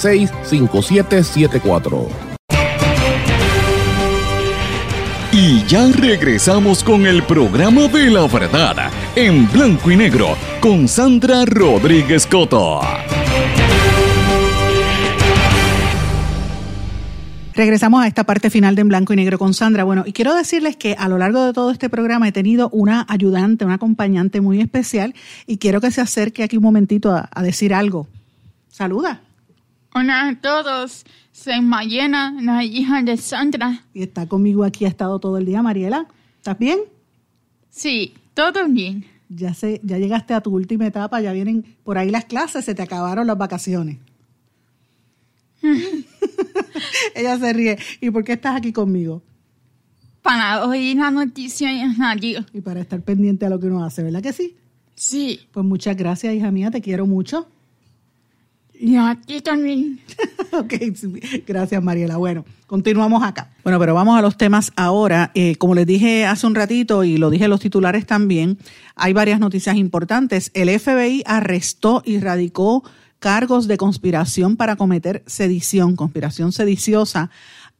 939-336-5774. Y ya regresamos con el programa de la verdad en blanco y negro con Sandra Rodríguez Coto. Regresamos a esta parte final de En Blanco y Negro con Sandra. Bueno, y quiero decirles que a lo largo de todo este programa he tenido una ayudante, una acompañante muy especial y quiero que se acerque aquí un momentito a, a decir algo. Saluda. Hola a todos, soy Mayena, la hija de Sandra. Y está conmigo aquí, ha estado todo el día. Mariela, ¿estás bien? Sí, todo bien. Ya, sé, ya llegaste a tu última etapa, ya vienen por ahí las clases, se te acabaron las vacaciones. Ella se ríe. ¿Y por qué estás aquí conmigo? Para oír la noticia en radio. Y para estar pendiente a lo que uno hace, ¿verdad que sí? Sí, Pues muchas gracias, hija mía, te quiero mucho. Y a ti también. ok, gracias Mariela. Bueno, continuamos acá. Bueno, pero vamos a los temas ahora. Eh, como les dije hace un ratito y lo dije en los titulares también, hay varias noticias importantes. El FBI arrestó y radicó cargos de conspiración para cometer sedición, conspiración sediciosa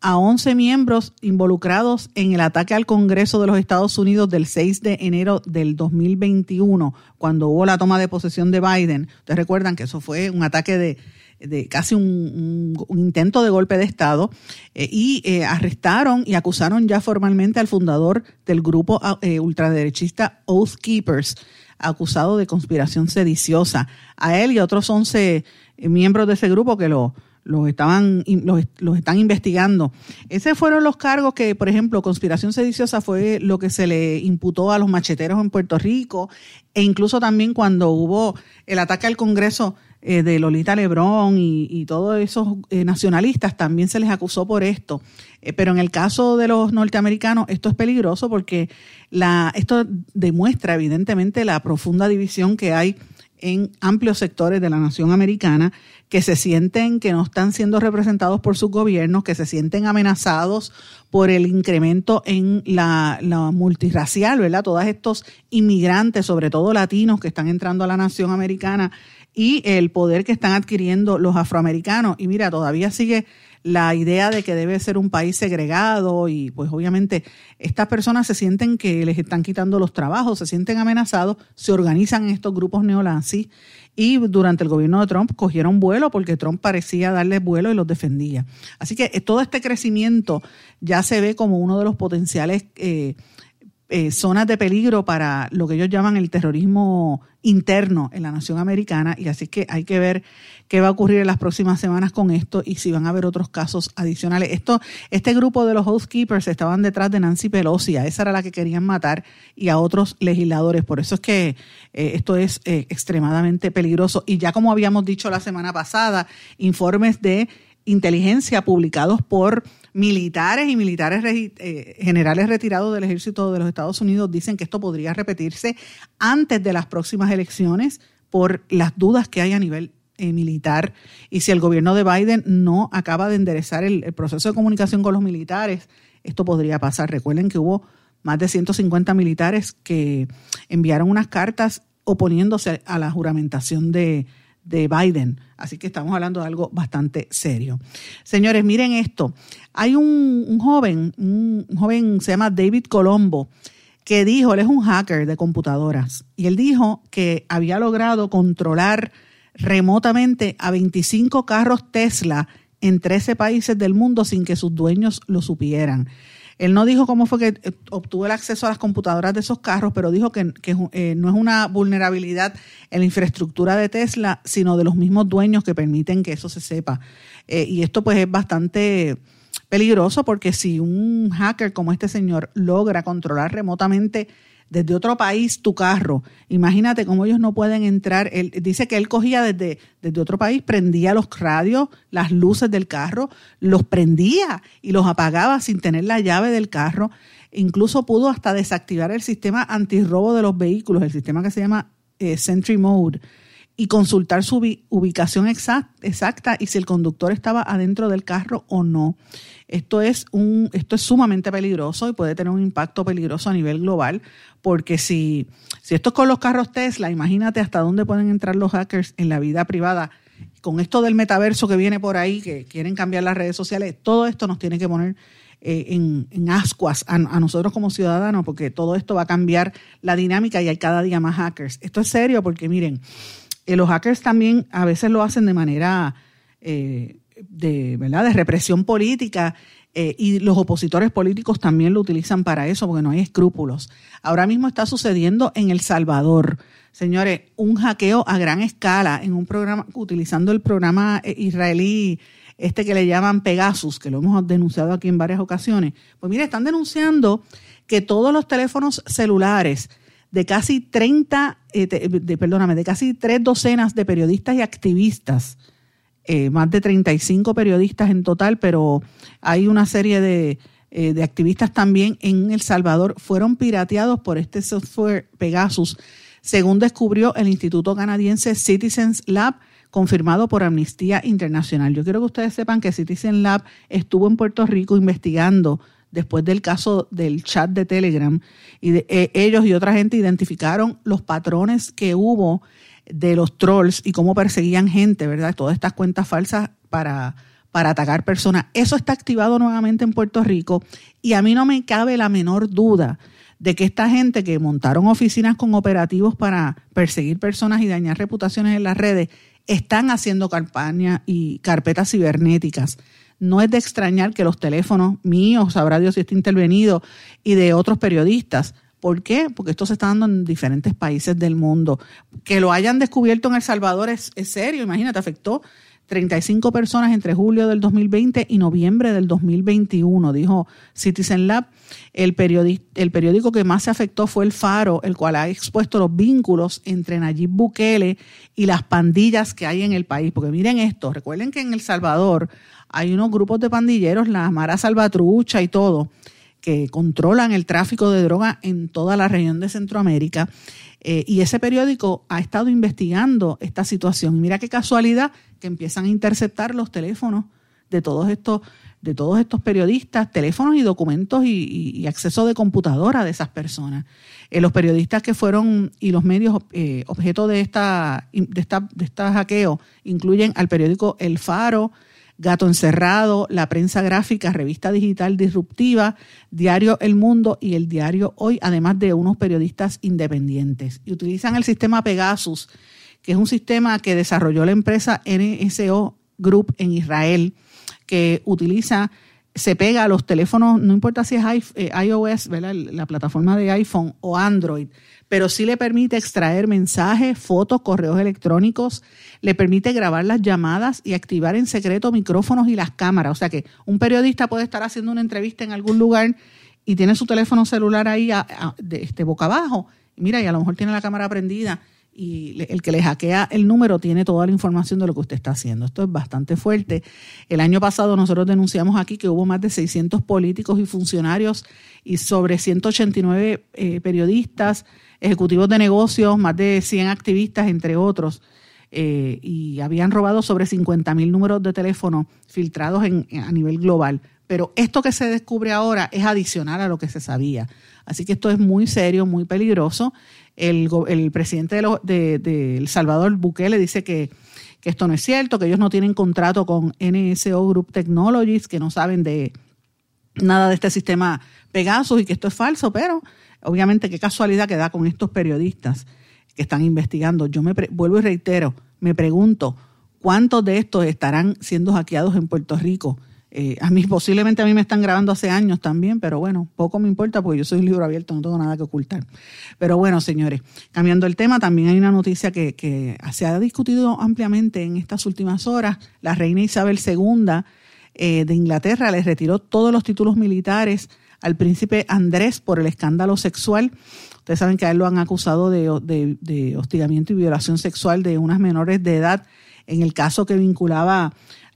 a 11 miembros involucrados en el ataque al Congreso de los Estados Unidos del 6 de enero del 2021, cuando hubo la toma de posesión de Biden. Ustedes recuerdan que eso fue un ataque de, de casi un, un- intento de golpe de Estado eh, y eh, arrestaron y acusaron ya formalmente al fundador del grupo eh, ultraderechista Oath Keepers, acusado de conspiración sediciosa. A él y a otros 11 eh, miembros de ese grupo que lo, los estaban los, los están investigando. Esos fueron los cargos que, por ejemplo, conspiración sediciosa fue lo que se le imputó a los macheteros en Puerto Rico e incluso también cuando hubo el ataque al Congreso eh, de Lolita Lebrón y, y todos esos eh, nacionalistas también se les acusó por esto. Eh, pero en el caso de los norteamericanos esto es peligroso porque la, esto demuestra evidentemente la profunda división que hay en amplios sectores de la nación americana que se sienten que no están siendo representados por sus gobiernos, que se sienten amenazados por el incremento en la, la multirracial, ¿verdad? Todos estos inmigrantes, sobre todo latinos, que están entrando a la nación americana y el poder que están adquiriendo los afroamericanos. Y mira, todavía sigue la idea de que debe ser un país segregado y pues obviamente estas personas se sienten que les están quitando los trabajos, se sienten amenazados, se organizan en estos grupos neonazis y durante el gobierno de Trump cogieron vuelo porque Trump parecía darles vuelo y los defendía. Así que eh, todo este crecimiento ya se ve como uno de los potenciales eh, eh, zonas de peligro para lo que ellos llaman el terrorismo interno en la nación americana y así que hay que ver qué va a ocurrir en las próximas semanas con esto y si van a haber otros casos adicionales. Esto, este grupo de los housekeepers estaban detrás de Nancy Pelosi, a esa era la que querían matar y a otros legisladores. Por eso es que eh, esto es eh, extremadamente peligroso. Y ya como habíamos dicho la semana pasada, informes de inteligencia publicados por militares y militares eh, generales retirados del ejército de los Estados Unidos dicen que esto podría repetirse antes de las próximas elecciones por las dudas que hay a nivel eh, militar y si el gobierno de Biden no acaba de enderezar el, proceso de comunicación con los militares, esto podría pasar. Recuerden que hubo más de 150 militares que enviaron unas cartas oponiéndose a la juramentación de, de Biden. Así que estamos hablando de algo bastante serio. Señores, miren esto. Hay un, un joven, un, un joven se llama David Colombo, que dijo, él es un hacker de computadoras, y él dijo que había logrado controlar remotamente a 25 carros Tesla en 13 países del mundo sin que sus dueños lo supieran. Él no dijo cómo fue que eh, obtuvo el acceso a las computadoras de esos carros, pero dijo que, eh, no es una vulnerabilidad en la infraestructura de Tesla, sino de los mismos dueños que permiten que eso se sepa. Eh, y esto pues es bastante peligroso porque si un hacker como este señor logra controlar remotamente desde otro país tu carro. Imagínate cómo ellos no pueden entrar. Él dice que él cogía desde, desde otro país, prendía los radios, las luces del carro, los prendía y los apagaba sin tener la llave del carro. Incluso pudo hasta desactivar el sistema antirrobo de los vehículos, el sistema que se llama eh, Sentry Mode y consultar su ubicación exacta y si el conductor estaba adentro del carro o no. Esto es, un, esto es sumamente peligroso y puede tener un impacto peligroso a nivel global, porque si, si esto es con los carros Tesla, imagínate hasta dónde pueden entrar los hackers en la vida privada. Con esto del metaverso que viene por ahí, que quieren cambiar las redes sociales, todo esto nos tiene que poner eh, en, en, ascuas a, a, nosotros como ciudadanos, porque todo esto va a cambiar la dinámica y hay cada día más hackers. Esto es serio porque miren, eh, los hackers también a veces lo hacen de manera eh, de, ¿verdad? de represión política eh, y los opositores políticos también lo utilizan para eso porque no hay escrúpulos. Ahora mismo está sucediendo en El Salvador. Señores, un hackeo a gran escala en un programa, utilizando el programa israelí, este que le llaman Pegasus, que lo hemos denunciado aquí en varias ocasiones. Pues mire, están denunciando que todos los teléfonos celulares de casi 30, eh, de, perdóname, de casi tres docenas de periodistas y activistas, eh, más de 35 periodistas en total, pero hay una serie de, eh, de activistas también en El Salvador, fueron pirateados por este software Pegasus, según descubrió el Instituto Canadiense Citizens Lab, confirmado por Amnistía Internacional. Yo quiero que ustedes sepan que Citizen Lab estuvo en Puerto Rico investigando después del caso del chat de Telegram, y de, eh, ellos y otra gente identificaron los patrones que hubo de los trolls y cómo perseguían gente, ¿verdad? Todas estas cuentas falsas para, para atacar personas. Eso está activado nuevamente en Puerto Rico y a mí no me cabe la menor duda de que esta gente que montaron oficinas con operativos para perseguir personas y dañar reputaciones en las redes, están haciendo campañas y carpetas cibernéticas no es de extrañar que los teléfonos míos, sabrá Dios si está intervenido, y de otros periodistas. ¿Por qué? Porque esto se está dando en diferentes países del mundo. Que lo hayan descubierto en El Salvador es, es serio, imagínate, afectó 35 personas entre julio del 2020 y noviembre del 2021, dijo Citizen Lab. El, el periódico que más se afectó fue El Faro, el cual ha expuesto los vínculos entre Nayib Bukele y las pandillas que hay en el país. Porque miren esto, recuerden que en El Salvador hay unos grupos de pandilleros, la Mara Salvatrucha y todo, que controlan el tráfico de droga en toda la región de Centroamérica. Eh, y ese periódico ha estado investigando esta situación. Mira qué casualidad que empiezan a interceptar los teléfonos de todos estos, de todos estos periodistas, teléfonos y documentos y, y, acceso de computadora de esas personas. Eh, los periodistas que fueron y los medios eh, objeto de esta, de esta, de esta hackeo incluyen al periódico El Faro, Gato Encerrado, La Prensa Gráfica, Revista Digital Disruptiva, Diario El Mundo y el Diario Hoy, además de unos periodistas independientes. Y utilizan el sistema Pegasus, que es un sistema que desarrolló la empresa NSO Group en Israel, que utiliza, se pega a los teléfonos, no importa si es eh, iOS, ¿verdad? la plataforma de iPhone o Android, pero sí le permite extraer mensajes, fotos, correos electrónicos, le permite grabar las llamadas y activar en secreto micrófonos y las cámaras. O sea que un periodista puede estar haciendo una entrevista en algún lugar y tiene su teléfono celular ahí este, boca abajo. Mira, y a lo mejor tiene la cámara prendida y el que le hackea el número tiene toda la información de lo que usted está haciendo. Esto es bastante fuerte. El año pasado nosotros denunciamos aquí que hubo más de 600 políticos y funcionarios y sobre 189 eh, periodistas ejecutivos de negocios, más de 100 activistas, entre otros, eh, y habían robado sobre 50 mil números de teléfono filtrados en, a nivel global. Pero esto que se descubre ahora es adicional a lo que se sabía. Así que esto es muy serio, muy peligroso. El, presidente de, lo, de, El Salvador, Bukele, dice que que esto no es cierto, que ellos no tienen contrato con NSO Group Technologies, que no saben de nada de este sistema Pegasus y que esto es falso, pero obviamente qué casualidad que da con estos periodistas que están investigando. Yo me vuelvo y reitero, me pregunto, ¿cuántos de estos estarán siendo hackeados en Puerto Rico? Eh, a mí posiblemente a mí me están grabando hace años también, pero bueno, poco me importa porque yo soy un libro abierto, no tengo nada que ocultar. Pero bueno, señores, cambiando el tema, también hay una noticia que, se ha discutido ampliamente en estas últimas horas. La reina Isabel II eh, de Inglaterra le retiró todos los títulos militares al príncipe Andrés por el escándalo sexual. Ustedes saben que a él lo han acusado de, hostigamiento y violación sexual de unas menores de edad en el caso que vinculaba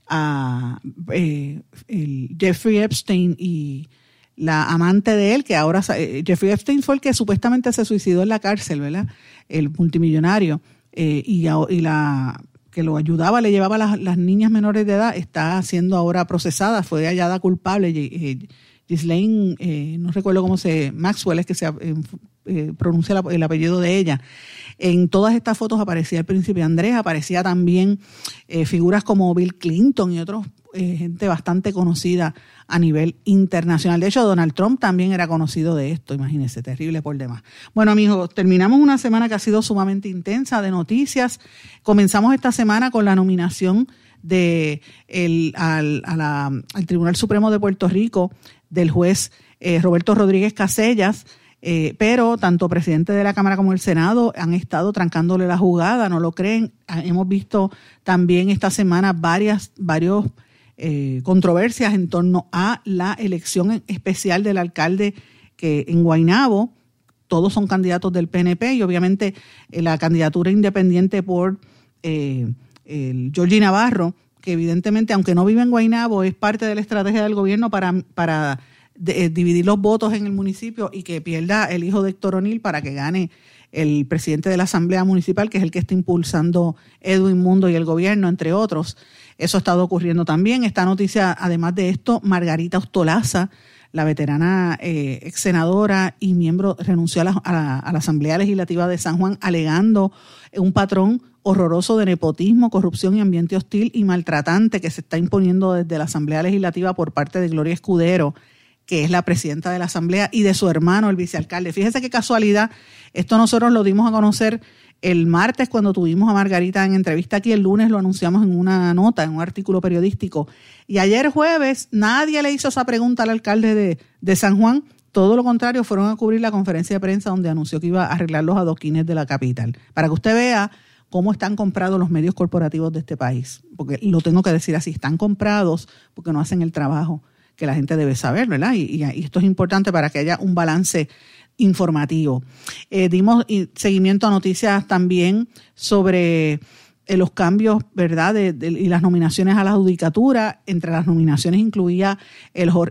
a eh, el Jeffrey Epstein y la amante de él, que ahora eh, Jeffrey Epstein fue el que supuestamente se suicidó en la cárcel, ¿verdad? El multimillonario eh, y, la que lo ayudaba, le llevaba las, las, niñas menores de edad, está siendo ahora procesada, fue hallada culpable. Eh, Ghislaine, eh, no recuerdo cómo se, Maxwell es que se eh, pronuncia el apellido de ella. En todas estas fotos aparecía el príncipe Andrés, aparecía también eh, figuras como Bill Clinton y otros, eh, gente bastante conocida a nivel internacional. De hecho, Donald Trump también era conocido de esto, imagínense, terrible por demás. Bueno, amigos, terminamos una semana que ha sido sumamente intensa de noticias. Comenzamos esta semana con la nominación de el, al, a la, al Tribunal Supremo de Puerto Rico del juez eh, Roberto Rodríguez Casellas, eh, pero tanto presidente de la Cámara como el Senado han estado trancándole la jugada, no lo creen. Ah, hemos visto también esta semana varias, varios eh, controversias en torno a la elección especial del alcalde que en Guainabo, todos son candidatos del PNP y obviamente eh, la candidatura independiente por eh, el Georgie Navarro, que evidentemente, aunque no vive en Guainabo, es parte de la estrategia del gobierno para, para eh, dividir los votos en el municipio y que pierda el hijo de Héctor O'Neill para que gane el presidente de la Asamblea Municipal, que es el que está impulsando Edwin Mundo y el gobierno, entre otros. Eso ha estado ocurriendo también. Esta noticia, además de esto, Margarita Ostolaza, la veterana eh, ex senadora y miembro, renunció a la, a, la, a la Asamblea Legislativa de San Juan alegando un patrón horroroso de nepotismo, corrupción y ambiente hostil y maltratante que se está imponiendo desde la Asamblea Legislativa por parte de Gloria Escudero, que es la presidenta de la Asamblea, y de su hermano, el vicealcalde. Fíjese qué casualidad, esto nosotros lo dimos a conocer el martes cuando tuvimos a Margarita en entrevista aquí, el lunes lo anunciamos en una nota, en un artículo periodístico, y ayer jueves nadie le hizo esa pregunta al alcalde de, de San Juan, todo lo contrario, fueron a cubrir la conferencia de prensa donde anunció que iba a arreglar los adoquines de la capital. Para que usted vea cómo están comprados los medios corporativos de este país. Porque lo tengo que decir así, están comprados porque no hacen el trabajo que la gente debe saber, ¿verdad? Y, esto es importante para que haya un balance informativo. Eh, dimos seguimiento a noticias también sobre eh, los cambios, ¿verdad? De, y las nominaciones a la judicatura. Entre las nominaciones incluía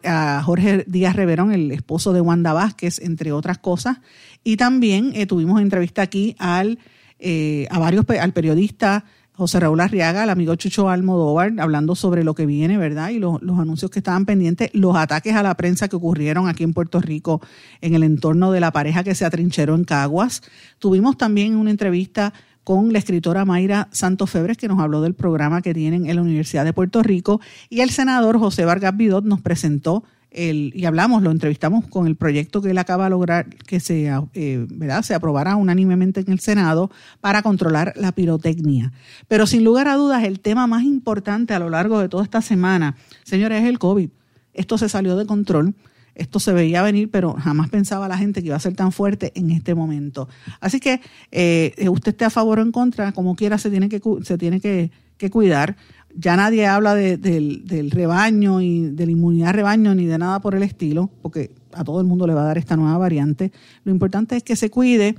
a Jorge Díaz Reverón, el esposo de Wanda Vázquez, entre otras cosas. Y también eh, tuvimos entrevista aquí al eh, a varios, al periodista José Raúl Arriaga, al amigo Chucho Almodóvar, hablando sobre lo que viene, ¿verdad? Y los, los anuncios que estaban pendientes, los ataques a la prensa que ocurrieron aquí en Puerto Rico en el entorno de la pareja que se atrincheró en Caguas. Tuvimos también una entrevista con la escritora Mayra Santos Febres, que nos habló del programa que tienen en la Universidad de Puerto Rico, y el senador José Vargas Vidot nos presentó el, y hablamos, lo entrevistamos con el proyecto que él acaba de lograr que se, eh, ¿verdad? se aprobara unánimemente en el Senado para controlar la pirotecnia. Pero sin lugar a dudas, el tema más importante a lo largo de toda esta semana, señores, es el COVID. Esto se salió de control. Esto se veía venir, pero jamás pensaba la gente que iba a ser tan fuerte en este momento. Así que eh, usted esté a favor o en contra, como quiera, se tiene que, se tiene que, que cuidar ya nadie habla de, de, del rebaño y de la inmunidad rebaño ni de nada por el estilo, porque a todo el mundo le va a dar esta nueva variante. Lo importante es que se cuide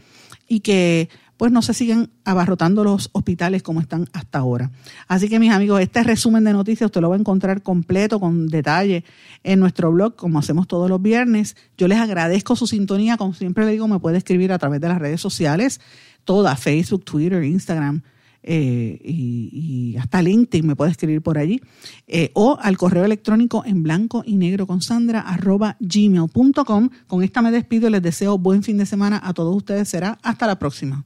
y que pues no se sigan abarrotando los hospitales como están hasta ahora. Así que mis amigos, este resumen de noticias usted lo va a encontrar completo, con detalle, en nuestro blog, como hacemos todos los viernes. Yo les agradezco su sintonía, como siempre le digo, me puede escribir a través de las redes sociales, todas, Facebook, Twitter, Instagram, eh, y, hasta LinkedIn me puede escribir por allí, eh, o al correo electrónico en blanco y negro con Sandra arroba gmail.com. Con esta me despido les deseo buen fin de semana a todos ustedes. Será hasta la próxima.